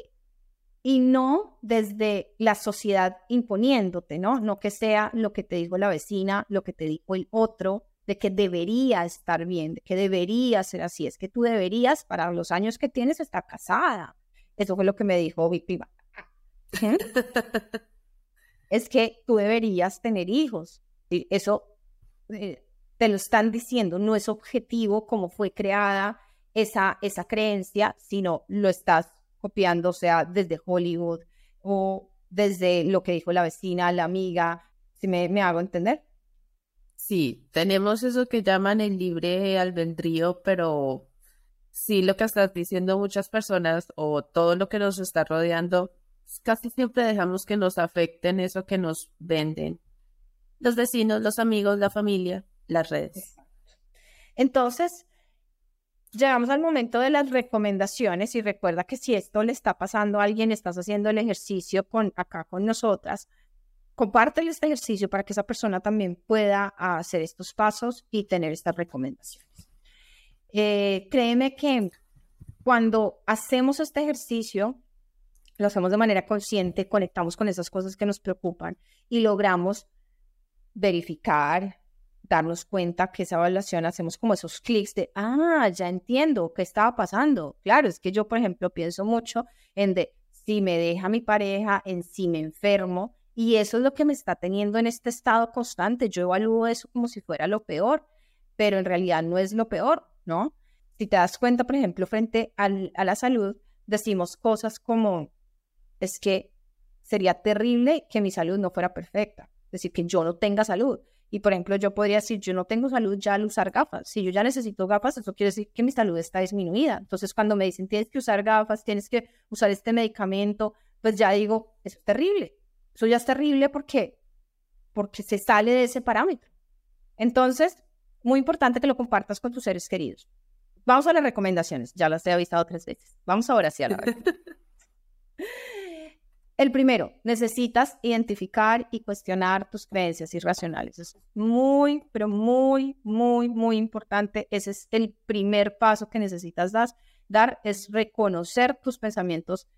y no desde la sociedad imponiéndote, ¿no? No que sea lo que te dijo la vecina, lo que te dijo el otro, de que debería estar bien, de que debería ser así, es que tú deberías, para los años que tienes, estar casada. Eso fue lo que me dijo mi prima. es que tú deberías tener hijos. Eso eh, te lo están diciendo, no es objetivo como fue creada esa, esa creencia, sino lo estás copiando, o sea, desde Hollywood o desde lo que dijo la vecina, la amiga, si me, me hago entender. Sí, tenemos eso que llaman el libre albedrío, pero sí lo que estás diciendo muchas personas o todo lo que nos está rodeando, casi siempre dejamos que nos afecten eso que nos venden. Los vecinos, los amigos, la familia, las redes. Entonces, llegamos al momento de las recomendaciones y recuerda que si esto le está pasando a alguien, estás haciendo el ejercicio con acá con nosotras, compártele este ejercicio para que esa persona también pueda hacer estos pasos y tener estas recomendaciones. Eh, créeme que cuando hacemos este ejercicio, lo hacemos de manera consciente, conectamos con esas cosas que nos preocupan y logramos verificar, darnos cuenta que esa evaluación hacemos como esos clics de, ah, ya entiendo qué estaba pasando. Claro, es que yo, por ejemplo, pienso mucho en de si me deja mi pareja, en si me enfermo, y eso es lo que me está teniendo en este estado constante. Yo evalúo eso como si fuera lo peor, pero en realidad no es lo peor, ¿no? Si te das cuenta, por ejemplo, frente a la salud, decimos cosas como, es que sería terrible que mi salud no fuera perfecta, es decir, que yo no tenga salud. Y por ejemplo, yo podría decir, yo no tengo salud ya al usar gafas. Si yo ya necesito gafas, eso quiere decir que mi salud está disminuida. Entonces, cuando me dicen, tienes que usar gafas, tienes que usar este medicamento, pues ya digo, eso es terrible. Eso ya es terrible porque, porque se sale de ese parámetro. Entonces, muy importante que lo compartas con tus seres queridos. Vamos a las recomendaciones, ya las he avisado tres veces. Vamos ahora sí a la El primero, necesitas identificar y cuestionar tus creencias irracionales. Es muy, pero muy, muy, muy importante. Ese es el primer paso que necesitas dar, dar es reconocer tus pensamientos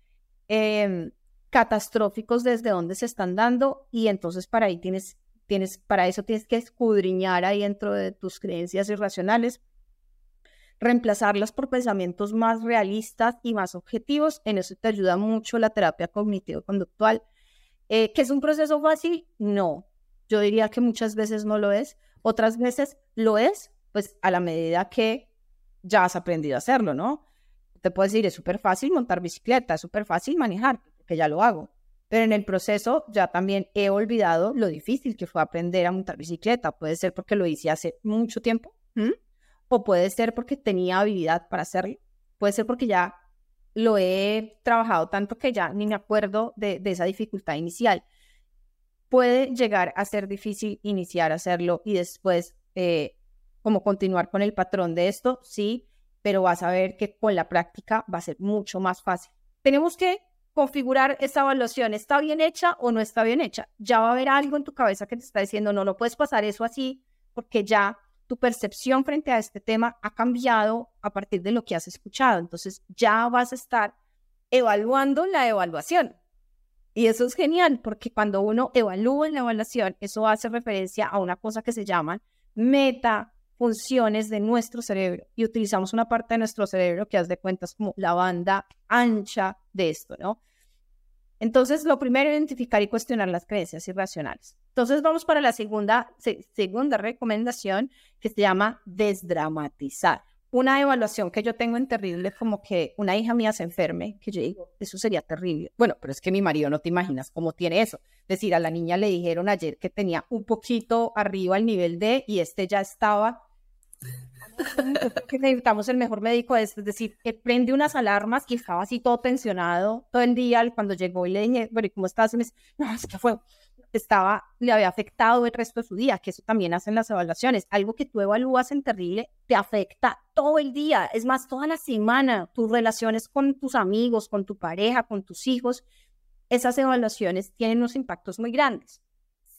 eh, catastróficos desde donde se están dando y entonces para ahí tienes, tienes, para eso tienes que escudriñar ahí dentro de tus creencias irracionales, reemplazarlas por pensamientos más realistas y más objetivos. En eso te ayuda mucho la terapia cognitivo-conductual. Eh, ¿Que es un proceso fácil? No. Yo diría que muchas veces no lo es. Otras veces lo es, pues a la medida que ya has aprendido a hacerlo, ¿no? Te puedo decir, es súper fácil montar bicicleta, es súper fácil manejar, que ya lo hago. Pero en el proceso ya también he olvidado lo difícil que fue aprender a montar bicicleta. Puede ser porque lo hice hace mucho tiempo, o puede ser porque tenía habilidad para hacerlo. Puede ser porque ya lo he trabajado tanto que ya ni me acuerdo de, esa dificultad inicial. Puede llegar a ser difícil iniciar a hacerlo y después eh, como continuar con el patrón de esto, sí, pero vas a ver que con la práctica va a ser mucho más fácil. Tenemos que configurar esa evaluación, ¿está bien hecha o no está bien hecha? Ya va a haber algo en tu cabeza que te está diciendo, no, no puedes pasar eso así, porque ya tu percepción frente a este tema ha cambiado a partir de lo que has escuchado. Entonces ya vas a estar evaluando la evaluación. Y eso es genial, porque cuando uno evalúa la evaluación, eso hace referencia a una cosa que se llaman meta funciones de nuestro cerebro y utilizamos una parte de nuestro cerebro que haz de cuentas como la banda ancha de esto, ¿no? Entonces, lo primero es identificar y cuestionar las creencias irracionales. Entonces, vamos para la segunda, segunda recomendación que se llama desdramatizar. Una evaluación que yo tengo en terrible, como que una hija mía se enferme, que yo digo, eso sería terrible. Bueno, pero es que mi marido no te imaginas cómo tiene eso. Es decir, a la niña le dijeron ayer que tenía un poquito arriba el nivel D y este ya estaba necesitamos el mejor médico es, es decir, que prende unas alarmas y estaba así todo tensionado todo el día. Cuando llegó y le dije, bueno, ¿y cómo estás? Y me dice, no, es que fue, estaba, le había afectado el resto de su día, que eso también hacen las evaluaciones. Algo que tú evalúas en terrible te afecta todo el día, es más, toda la semana, tus relaciones con tus amigos, con tu pareja, con tus hijos, esas evaluaciones tienen unos impactos muy grandes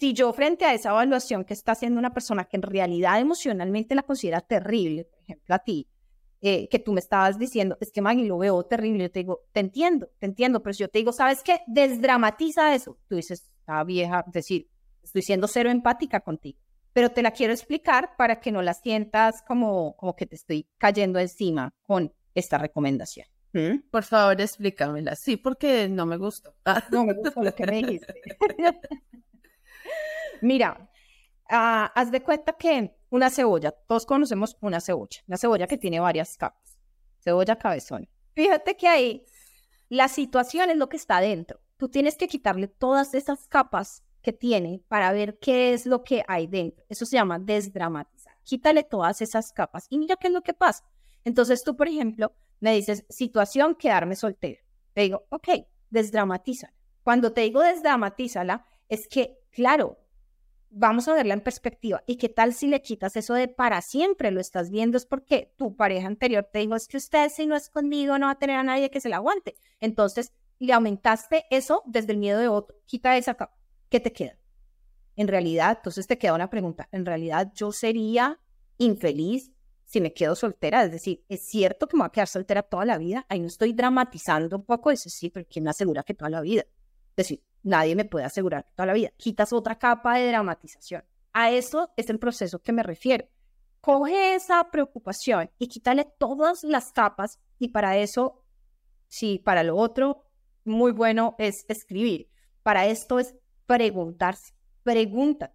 si yo frente a esa evaluación que está haciendo una persona que en realidad emocionalmente la considera terrible, por ejemplo a ti, eh, que tú me estabas diciendo, es que Maggie lo veo terrible, yo te digo, te entiendo, te entiendo, pero si yo te digo, ¿sabes qué? Desdramatiza eso. Tú dices, está vieja, es decir, estoy siendo cero empática contigo, pero te la quiero explicar para que no la sientas como, como que te estoy cayendo encima con esta recomendación. ¿Mm? Por favor, explícamela. Sí, porque no me gustó. No me gustó lo que me dijiste. Mira, ah, haz de cuenta que una cebolla, todos conocemos una cebolla, una cebolla que tiene varias capas, cebolla cabezón. Fíjate que ahí la situación es lo que está dentro. Tú tienes que quitarle todas esas capas que tiene para ver qué es lo que hay dentro. Eso se llama desdramatizar. Quítale todas esas capas y mira qué es lo que pasa. Entonces tú, por ejemplo, me dices, situación, quedarme soltera. Te digo, ok, desdramatízala. Cuando te digo desdramatízala, es que, claro, vamos a verla en perspectiva. ¿Y qué tal si le quitas eso de para siempre? Lo estás viendo es porque tu pareja anterior te dijo, es que usted si no es conmigo no va a tener a nadie que se la aguante. Entonces, le aumentaste eso desde el miedo de otro. Quita esa. ¿Qué te queda? En realidad, entonces te queda una pregunta. En realidad, yo sería infeliz si me quedo soltera. Es decir, es cierto que me voy a quedar soltera toda la vida. Ahí no estoy dramatizando un poco eso, sí, pero ¿quién me asegura que toda la vida? Es decir, nadie me puede asegurar toda la vida. Quitas otra capa de dramatización. A eso es el proceso que me refiero. Coge esa preocupación y quítale todas las capas y para eso, sí, para lo otro, muy bueno es escribir. Para esto es preguntarse. Pregúntate.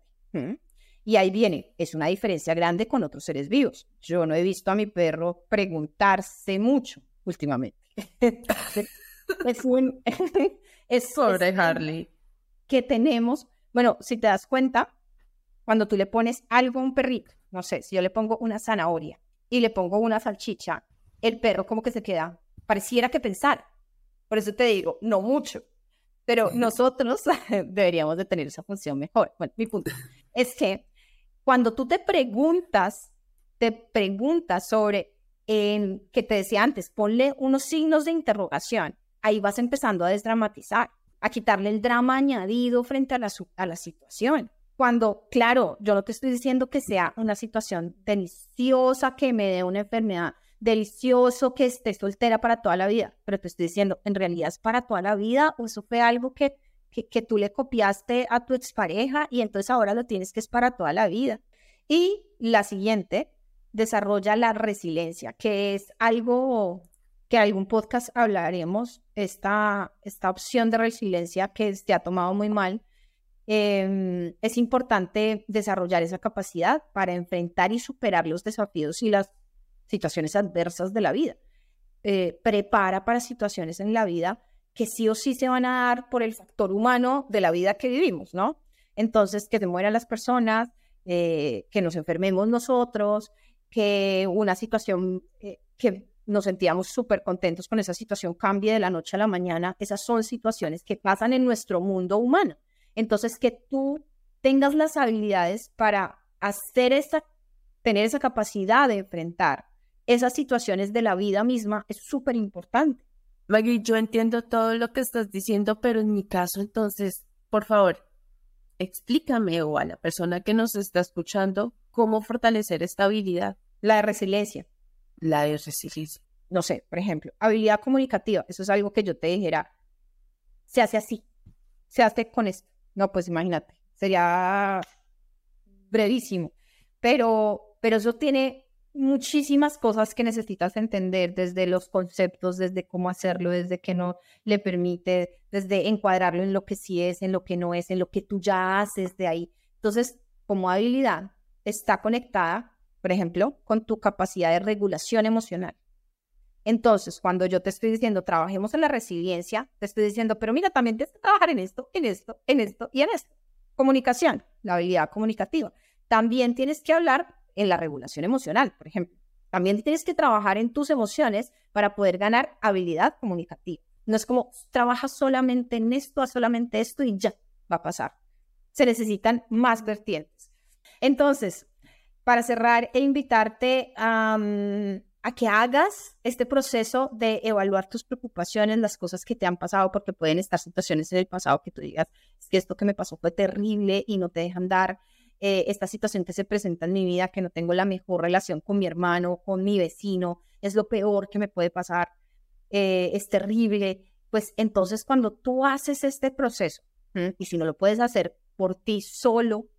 Y ahí viene, es una diferencia grande con otros seres vivos. Yo no he visto a mi perro preguntarse mucho últimamente. es un, es sobre Harley. Que tenemos, bueno, si te das cuenta, cuando tú le pones algo a un perrito, no sé, si yo le pongo una zanahoria y le pongo una salchicha, el perro como que se queda, pareciera que pensar. Por eso te digo, no mucho, pero nosotros deberíamos de tener esa función mejor. Bueno, mi punto es que cuando tú te preguntas, te preguntas sobre, en, que te decía antes, ponle unos signos de interrogación ahí vas empezando a desdramatizar, a quitarle el drama añadido frente a la, a la situación. Cuando, claro, yo no te estoy diciendo que sea una situación deliciosa, que me dé una enfermedad, delicioso que esté soltera para toda la vida, pero te estoy diciendo, en realidad es para toda la vida o eso fue algo que, que, que tú le copiaste a tu expareja y entonces ahora lo tienes que es para toda la vida. Y la siguiente, desarrolla la resiliencia, que es algo que algún podcast hablaremos, esta, esta opción de resiliencia que se ha tomado muy mal, em, es importante desarrollar esa capacidad para enfrentar y superar los desafíos y las situaciones adversas de la vida. Eh, prepara para situaciones en la vida que sí o sí se van a dar por el factor humano de la vida que vivimos, ¿no? Entonces, que se mueran las personas, eh, que nos enfermemos nosotros, que una situación eh, que nos sentíamos súper contentos con esa situación, cambie de la noche a la mañana. Esas son situaciones que pasan en nuestro mundo humano. Entonces, que tú tengas las habilidades para hacer esa, tener esa capacidad de enfrentar esas situaciones de la vida misma es súper importante. Maggie, yo entiendo todo lo que estás diciendo, pero en mi caso, entonces, por favor, explícame o a la persona que nos está escuchando cómo fortalecer esta habilidad. La de resiliencia. La de resiliencia. No sé, por ejemplo, habilidad comunicativa. Eso es algo que yo te dijera, se hace así, se hace con esto. No, pues imagínate, sería brevísimo. Pero, pero eso tiene muchísimas cosas que necesitas entender, desde los conceptos, desde cómo hacerlo, desde que no le permite, desde encuadrarlo en lo que sí es, en lo que no es, en lo que tú ya haces de ahí. Entonces, como habilidad, está conectada, por ejemplo, con tu capacidad de regulación emocional. Entonces, cuando yo te estoy diciendo, trabajemos en la resiliencia, te estoy diciendo, pero mira, también tienes que trabajar en esto, en esto, en esto y en esto. Comunicación, la habilidad comunicativa. También tienes que hablar en la regulación emocional, por ejemplo. También tienes que trabajar en tus emociones para poder ganar habilidad comunicativa. No es como trabaja solamente en esto, haz solamente esto y ya va a pasar. Se necesitan más vertientes. Entonces, para cerrar e invitarte a, a que hagas este proceso de evaluar tus preocupaciones, las cosas que te han pasado, porque pueden estar situaciones en el pasado que tú digas, que esto que me pasó fue terrible y no te dejan dar eh, esta situación que se presenta en mi vida, que no tengo la mejor relación con mi hermano, con mi vecino, es lo peor que me puede pasar, eh, es terrible. Pues entonces cuando tú haces este proceso, y si no lo puedes hacer por ti solo,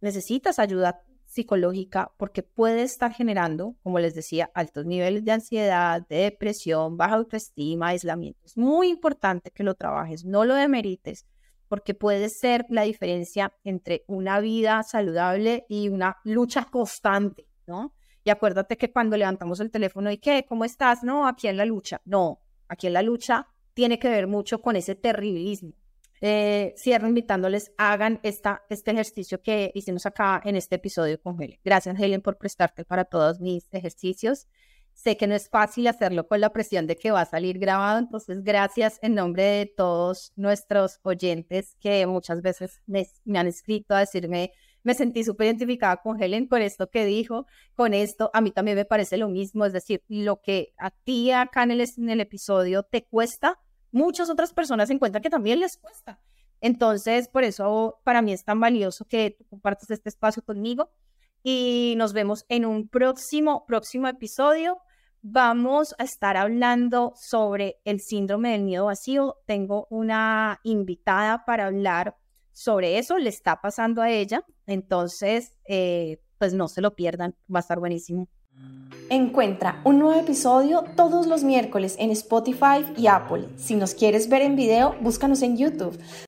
necesitas ayuda psicológica porque puede estar generando, como les decía, altos niveles de ansiedad, de depresión, baja autoestima, aislamiento. Es muy importante que lo trabajes, no lo demerites, porque puede ser la diferencia entre una vida saludable y una lucha constante, ¿no? Y acuérdate que cuando levantamos el teléfono y qué, ¿cómo estás? No, aquí en la lucha. No, aquí en la lucha tiene que ver mucho con ese terribilismo. Eh, cierro invitándoles, hagan esta, este ejercicio que hicimos acá en este episodio con Helen. Gracias, Helen, por prestarte para todos mis ejercicios. Sé que no es fácil hacerlo con la presión de que va a salir grabado, entonces gracias en nombre de todos nuestros oyentes que muchas veces me, han escrito a decirme, me sentí súper identificada con Helen con esto que dijo, con esto, a mí también me parece lo mismo, es decir, lo que a ti acá en el, en el episodio te cuesta, muchas otras personas encuentran que también les cuesta. Entonces, por eso para mí es tan valioso que tú compartas este espacio conmigo y nos vemos en un próximo, próximo episodio vamos a estar hablando sobre el síndrome del miedo vacío. Tengo una invitada para hablar sobre eso, le está pasando a ella, entonces, eh, pues no se lo pierdan, va a estar buenísimo. Encuentra un nuevo episodio todos los miércoles en Spotify y Apple. Si nos quieres ver en video, búscanos en YouTube.